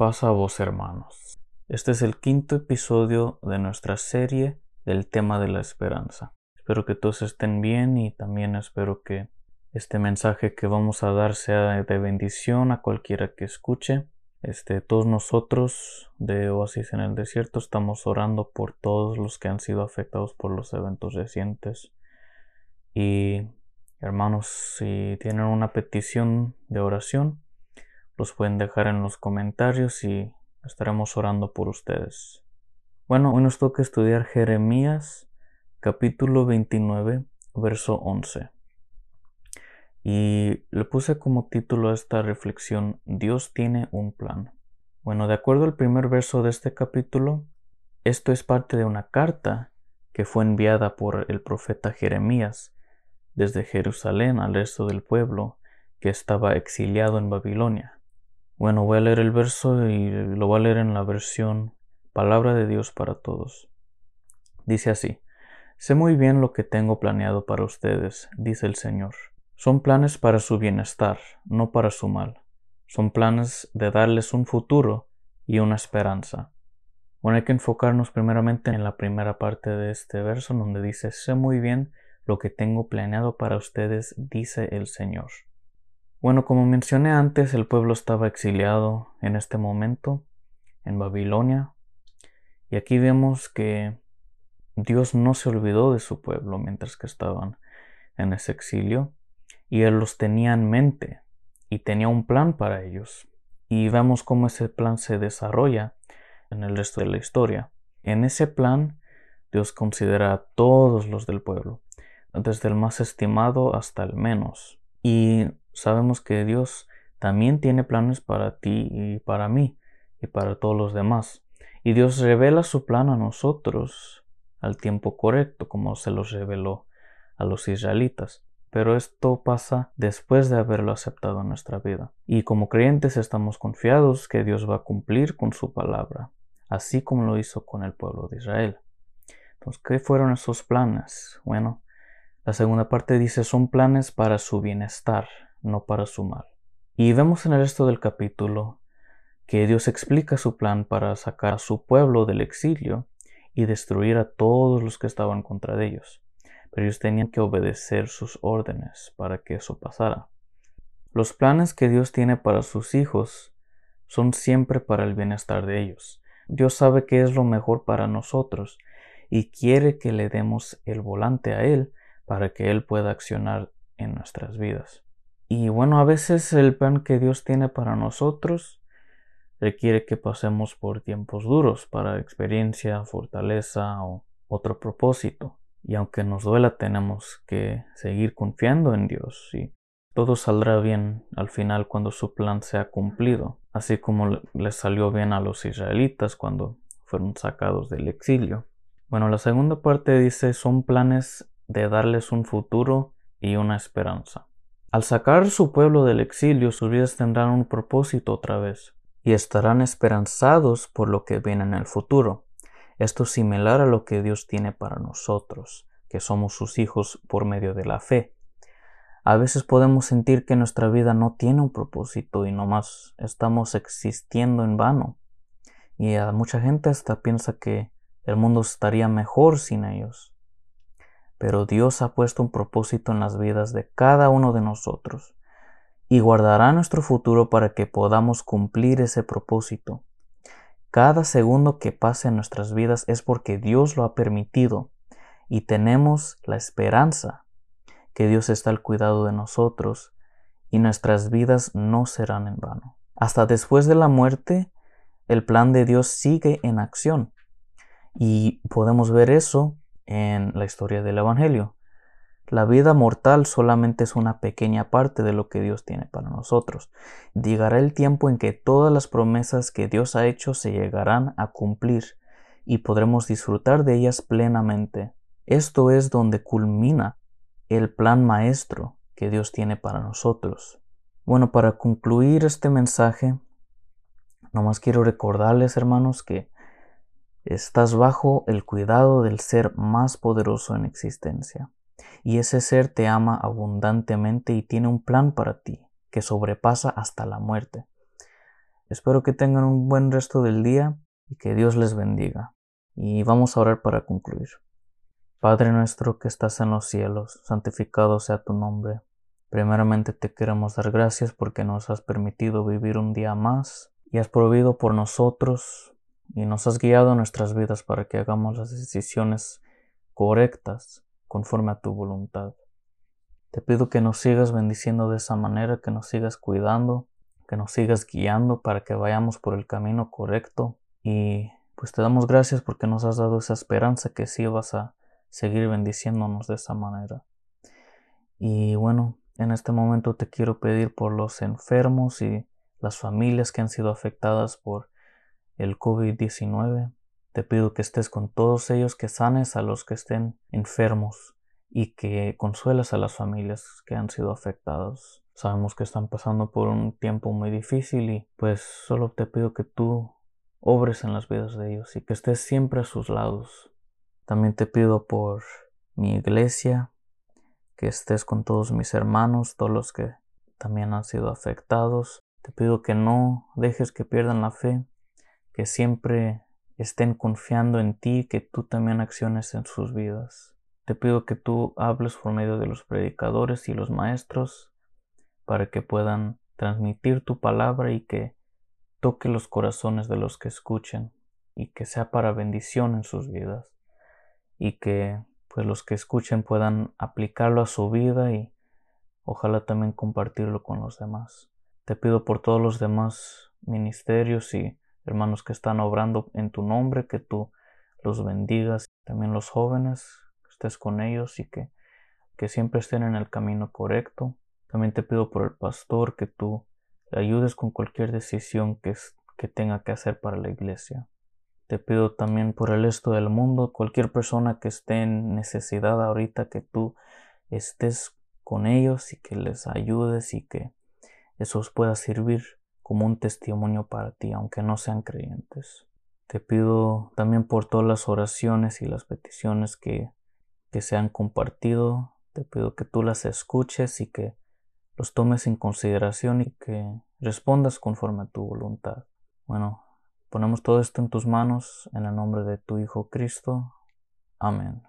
pasa a vos hermanos. Este es el quinto episodio de nuestra serie del tema de la esperanza. Espero que todos estén bien y también espero que este mensaje que vamos a dar sea de bendición a cualquiera que escuche. Este, todos nosotros de Oasis en el Desierto estamos orando por todos los que han sido afectados por los eventos recientes. Y hermanos, si tienen una petición de oración, los pueden dejar en los comentarios y estaremos orando por ustedes. Bueno, hoy nos toca estudiar Jeremías capítulo 29, verso 11. Y le puse como título a esta reflexión Dios tiene un plan. Bueno, de acuerdo al primer verso de este capítulo, esto es parte de una carta que fue enviada por el profeta Jeremías desde Jerusalén al resto del pueblo que estaba exiliado en Babilonia. Bueno, voy a leer el verso y lo voy a leer en la versión Palabra de Dios para todos. Dice así, Sé muy bien lo que tengo planeado para ustedes, dice el Señor. Son planes para su bienestar, no para su mal. Son planes de darles un futuro y una esperanza. Bueno, hay que enfocarnos primeramente en la primera parte de este verso donde dice, sé muy bien lo que tengo planeado para ustedes, dice el Señor. Bueno, como mencioné antes, el pueblo estaba exiliado en este momento en Babilonia. Y aquí vemos que Dios no se olvidó de su pueblo mientras que estaban en ese exilio. Y Él los tenía en mente y tenía un plan para ellos. Y vemos cómo ese plan se desarrolla en el resto de la historia. En ese plan, Dios considera a todos los del pueblo, desde el más estimado hasta el menos. Y sabemos que Dios también tiene planes para ti y para mí y para todos los demás. Y Dios revela su plan a nosotros al tiempo correcto, como se los reveló a los israelitas. Pero esto pasa después de haberlo aceptado en nuestra vida. Y como creyentes estamos confiados que Dios va a cumplir con su palabra, así como lo hizo con el pueblo de Israel. Entonces, ¿qué fueron esos planes? Bueno, la segunda parte dice son planes para su bienestar, no para su mal. Y vemos en el resto del capítulo que Dios explica su plan para sacar a su pueblo del exilio y destruir a todos los que estaban contra de ellos. Pero ellos tenían que obedecer sus órdenes para que eso pasara. Los planes que Dios tiene para sus hijos son siempre para el bienestar de ellos. Dios sabe que es lo mejor para nosotros y quiere que le demos el volante a Él para que Él pueda accionar en nuestras vidas. Y bueno, a veces el plan que Dios tiene para nosotros requiere que pasemos por tiempos duros para experiencia, fortaleza o otro propósito. Y aunque nos duela, tenemos que seguir confiando en Dios y todo saldrá bien al final cuando su plan sea cumplido, así como le salió bien a los israelitas cuando fueron sacados del exilio. Bueno, la segunda parte dice son planes de darles un futuro y una esperanza. Al sacar su pueblo del exilio, sus vidas tendrán un propósito otra vez, y estarán esperanzados por lo que viene en el futuro. Esto es similar a lo que Dios tiene para nosotros, que somos sus hijos por medio de la fe. A veces podemos sentir que nuestra vida no tiene un propósito y nomás estamos existiendo en vano. Y a mucha gente hasta piensa que el mundo estaría mejor sin ellos pero Dios ha puesto un propósito en las vidas de cada uno de nosotros y guardará nuestro futuro para que podamos cumplir ese propósito. Cada segundo que pase en nuestras vidas es porque Dios lo ha permitido y tenemos la esperanza que Dios está al cuidado de nosotros y nuestras vidas no serán en vano. Hasta después de la muerte, el plan de Dios sigue en acción y podemos ver eso en la historia del Evangelio. La vida mortal solamente es una pequeña parte de lo que Dios tiene para nosotros. Llegará el tiempo en que todas las promesas que Dios ha hecho se llegarán a cumplir y podremos disfrutar de ellas plenamente. Esto es donde culmina el plan maestro que Dios tiene para nosotros. Bueno, para concluir este mensaje, nomás quiero recordarles, hermanos, que Estás bajo el cuidado del ser más poderoso en existencia. Y ese ser te ama abundantemente y tiene un plan para ti que sobrepasa hasta la muerte. espero que tengan un buen resto del día y que Dios les bendiga. Y vamos a orar para concluir. Padre nuestro que estás en los cielos, santificado sea tu nombre. Primeramente te queremos dar gracias porque nos has permitido vivir un día más y has prohibido por nosotros y nos has guiado nuestras vidas para que hagamos las decisiones correctas conforme a tu voluntad. Te pido que nos sigas bendiciendo de esa manera, que nos sigas cuidando, que nos sigas guiando para que vayamos por el camino correcto y pues te damos gracias porque nos has dado esa esperanza que sí vas a seguir bendiciéndonos de esa manera. Y bueno, en este momento te quiero pedir por los enfermos y las familias que han sido afectadas por el COVID-19. Te pido que estés con todos ellos, que sanes a los que estén enfermos y que consuelas a las familias que han sido afectadas. Sabemos que están pasando por un tiempo muy difícil y pues solo te pido que tú obres en las vidas de ellos y que estés siempre a sus lados. También te pido por mi iglesia, que estés con todos mis hermanos, todos los que también han sido afectados. Te pido que no dejes que pierdan la fe, que siempre estén confiando en ti, que tú también acciones en sus vidas. Te pido que tú hables por medio de los predicadores y los maestros para que puedan transmitir tu palabra y que toque los corazones de los que escuchen y que sea para bendición en sus vidas y que pues los que escuchen puedan aplicarlo a su vida y ojalá también compartirlo con los demás. Te pido por todos los demás ministerios y hermanos que están obrando en tu nombre, que tú los bendigas, también los jóvenes, que estés con ellos y que, que siempre estén en el camino correcto. También te pido por el pastor que tú le ayudes con cualquier decisión que, que tenga que hacer para la iglesia. Te pido también por el resto del mundo, cualquier persona que esté en necesidad ahorita, que tú estés con ellos y que les ayudes y que eso os pueda servir como un testimonio para ti, aunque no sean creyentes. Te pido también por todas las oraciones y las peticiones que, que se han compartido. Te pido que tú las escuches y que los tomes en consideración y que respondas conforme a tu voluntad. Bueno, ponemos todo esto en tus manos en el nombre de tu Hijo Cristo. Amén.